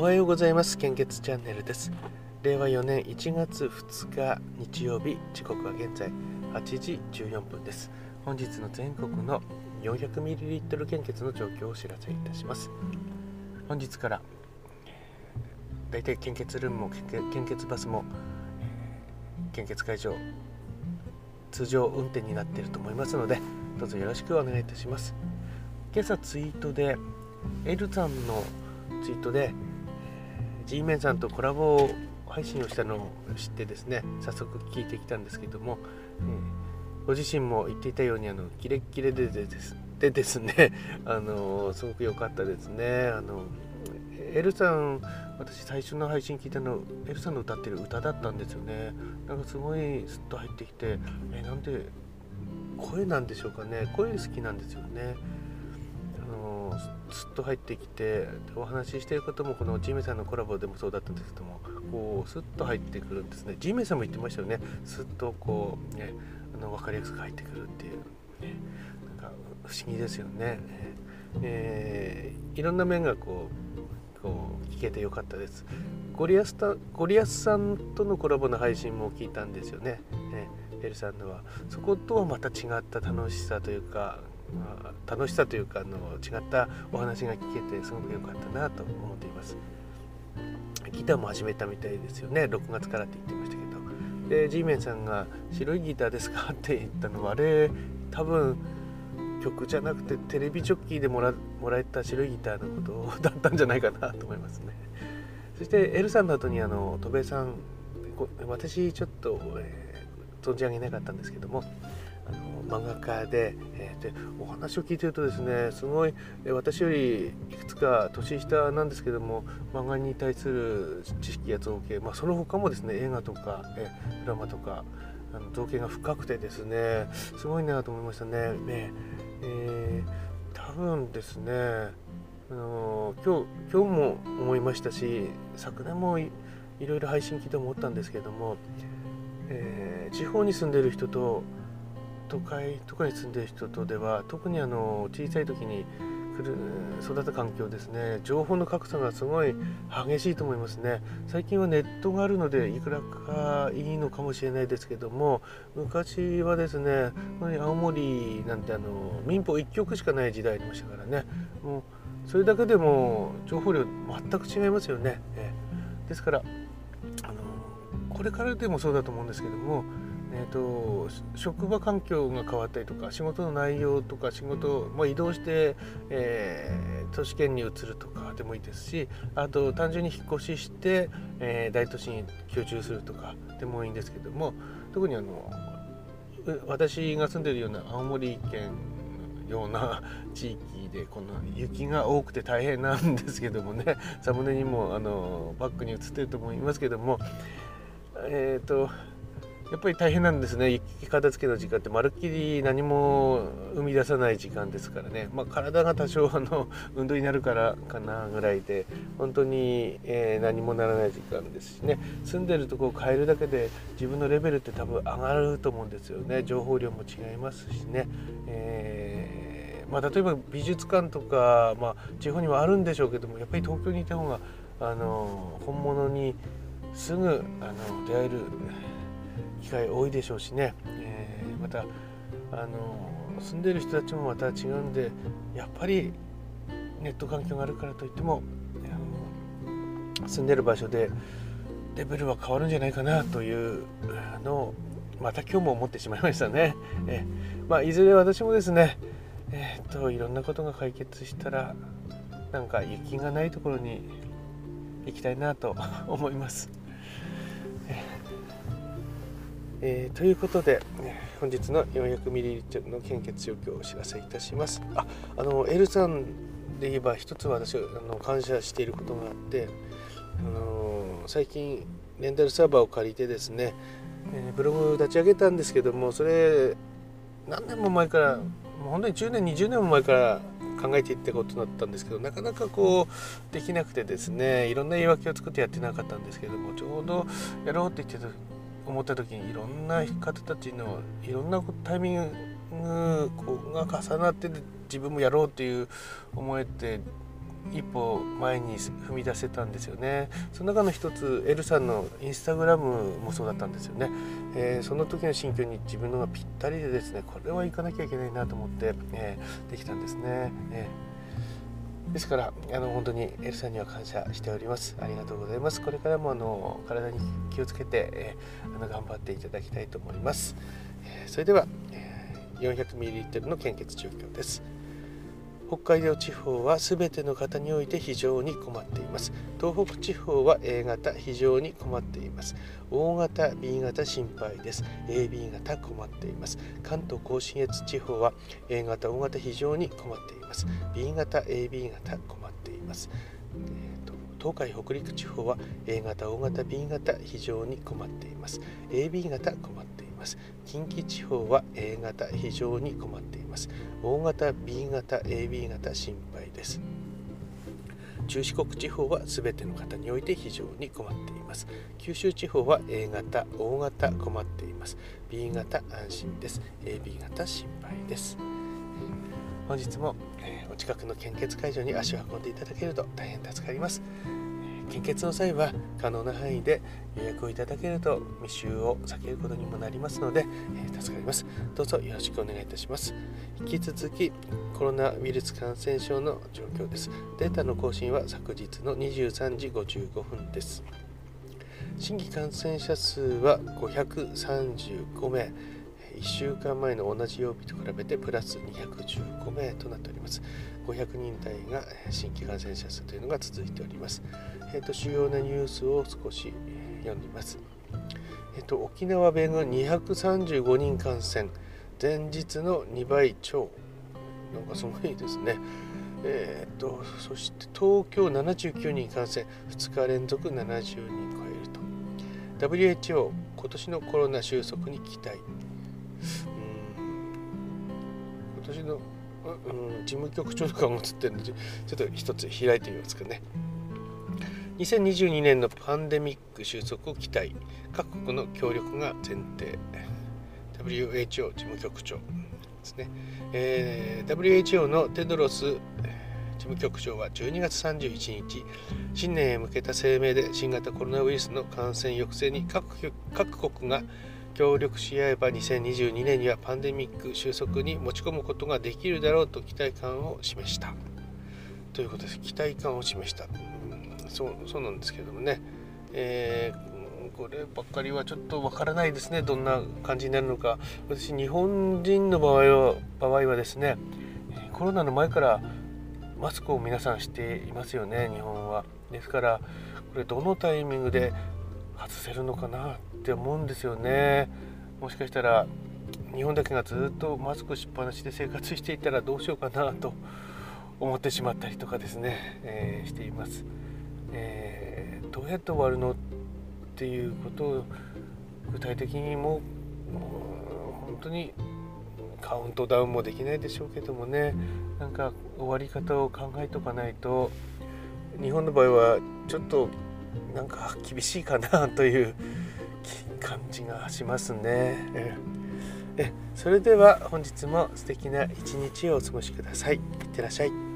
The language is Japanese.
おはようございます。献血チャンネルです。令和4年1月2日日曜日時刻は現在8時14分です。本日の全国の 400ml 献血の状況をお知らせいたします。本日から大体献血ルームも献血バスも献血会場通常運転になっていると思いますのでどうぞよろしくお願いいたします。今朝ツイートでエルさんのツイートで G メンさんとコラボ配信をしたのを知ってですね早速聞いてきたんですけども、えー、ご自身も言っていたようにあのキレッキレでですでですね あのすごく良かったですね。あのエルさん私最初の配信聞いたのエルさんの歌ってる歌だったんですよね。なんかすごいスッと入ってきてえなんで声なんでしょうかね。声好きなんですよね。スッと入ってきてお話ししていることもこのジメさんのコラボでもそうだったんですけどもこうスッと入ってくるんですね。ジメさんも言ってましたよね。スッとこうねあの分かりやすく入ってくるっていう、ね、なんか不思議ですよね、えー、いろんな面がこうこう聞けてよかったです。ゴリアスタゴリアスさんとのコラボの配信も聞いたんですよね。ね。エルさんのは。そことはまた違った楽しさというか、楽しさというかあの違ったお話が聞けてすごく良かったなと思っています。ギターも始めたみたいですよね。6月からって言ってましたけど。で G メンさんが「白いギターですか?」って言ったのはあれ多分曲じゃなくてテレビジョッキーでもらもらえた白いギターのことだったんじゃないかなと思いますね。そして L さんの後にあの戸部さん私ちょっと、えー、存じ上げなかったんですけどもあの漫画家で,、えー、でお話を聞いてるとですねすごい私よりいくつか年下なんですけども漫画に対する知識や造形、まあ、その他もですね映画とか、えドラマとかあの造形が深くてですねすごいなと思いましたね。ねえー、多分ですねあの今日今日も思いましたし昨年もいろいろ配信聞いて思ったんですけども、えー、地方に住んでる人と都会とかに住んでる人とでは特にあの小さい時に育った環境ですね。情報の格差がすごい激しいと思いますね。最近はネットがあるのでいくらかいいのかもしれないですけども昔はですね青森なんてあの民法1局しかない時代ありましたからね。もうそれだけでも情報量全く違いますよね、ですからあのこれからでもそうだと思うんですけどもえーと、職場環境が変わったりとか仕事の内容とか仕事を移動して、えー、都市圏に移るとかでもいいですしあと単純に引っ越しして、えー、大都市に居住するとかでもいいんですけども特にあの私が住んでるような青森県のような 地域でこの雪が多くて大変なんですけどもねサムネにもあのバックに映ってると思いますけどもえっ、ー、とやっぱり大変なんですね。雪片付けの時間ってまるっきり何も生み出さない時間ですからね、まあ、体が多少あの 運動になるからかなぐらいで本当に、えー、何もならない時間ですしね。住んでるとこを変えるだけで自分のレベルって多分上がると思うんですよね。情報量も違いますしね。えー、まあ、例えば美術館とか、まあ、地方にはあるんでしょうけどもやっぱり東京にいた方があの本物にすぐあの出会える。機会多いでしょうしね、えー、またあの住んでる人たちもまた違うんでやっぱりネット環境があるからといっても住んでる場所でレベルは変わるんじゃないかなというのをまた今日も思ってしまいましたね。えまあ、いずれ私もですね、えー、っといろんなことが解決したらなんか雪がないところに行きたいなと思います。えー、ということで本日の 400ml の献血状況をお知らせいたします。ああの L さんで言えば一つ私あの感謝していることがあって、あの最近レンタルサーバーを借りてですね、えー、ブログ立ち上げたんですけどもそれ何年も前からもう本当に10年20年も前から考えていったことだったんですけどなかなかこうできなくてですねいろんな言い訳を作ってやってなかったんですけどもちょうどやろうって言ってた思った時にいろんな方たちのいろんなタイミングが重なって自分もやろうっていう思えて一歩前に踏み出せたんですよね。その中の一つエルさんのインスタグラムもそうだったんですよね、えー、その時の心境に自分のがぴったりでですねこれは行かなきゃいけないなと思って、えー、できたんですね、えー、ですからあの本当にエルさんには感謝しております。ありがとうございます。これからもあの体に気をつけて、えー、あの頑張っていただきたいと思います、えそれでは、え 400ml の献血状況です。北海道地方は全ての方において非常に困っています。東北地方は A 型非常に困っています。O 型 B 型心配です。AB 型困っています。関東甲信越地方は A 型 O 型非常に困っています。B 型 AB 型困っています、えー東海北陸地方は A 型 O 型 B 型非常に困っています。AB 型困っています。ます。近畿地方は A 型非常に困っています。O 型 B 型 AB 型心配です。中四国地方は全ての方において非常に困っています。九州地方は A 型 O 型困っています。B 型安心です。AB 型心配です。本日も、お近くの献血会場に足を運んでいただけると大変助かります。献血の際は可能な範囲で予約をいただけると密集を避けることにもなりますので、えー、助かります。どうぞよろしくお願いいたします。引き続きコロナウイルス感染症の状況です。データの更新は昨日の23時55分です。新規感染者数は535名。1週間前の同じ曜日と比べてプラス215名となっております。500人台が新規感染者数というのが続いております。えーと、主要なニュースを少し読んでいます。えーと、沖縄弁が235人感染、前日の2倍超。なんかすごいですね。えーと、そして東京79人感染、2日連続70人超えると。WHO 今年のコロナ収束に期待今年の、うん、事務局長とかも映ってるのでちょっと一つ開いてみますかね。2022年のパンデミック収束を期待。各国の協力が前提。WHO 事務局長ですね、えー、WHO のテドロス事務局長は12月31日新年へ向けた声明で新型コロナウイルスの感染抑制に各各国が協力し合えば2022年にはパンデミック収束に持ち込むことができるだろうと期待感を示した。ということです。期待感を示した、そうそうなんですけどもね、えー、こればっかりはちょっとわからないですね。どんな感じになるのか。私日本人の場合は場合はですねコロナの前からマスクを皆さんしていますよね日本は。ですからこれどのタイミングで外せるのかなって思うんですよね。もしかしたら日本だけがずっとマスクしっぱなしで生活していたらどうしようかなと思ってしまったりとかですね、えー、しています、えー、どうやって終わるのっていうことを具体的にも本当にカウントダウンもできないでしょうけどもね。なんか終わり方を考えとかないと日本の場合はちょっとなんか厳しいかなという感じがしますね。えそれでは本日も素敵な一日をお過ごしください。いってらっしゃい。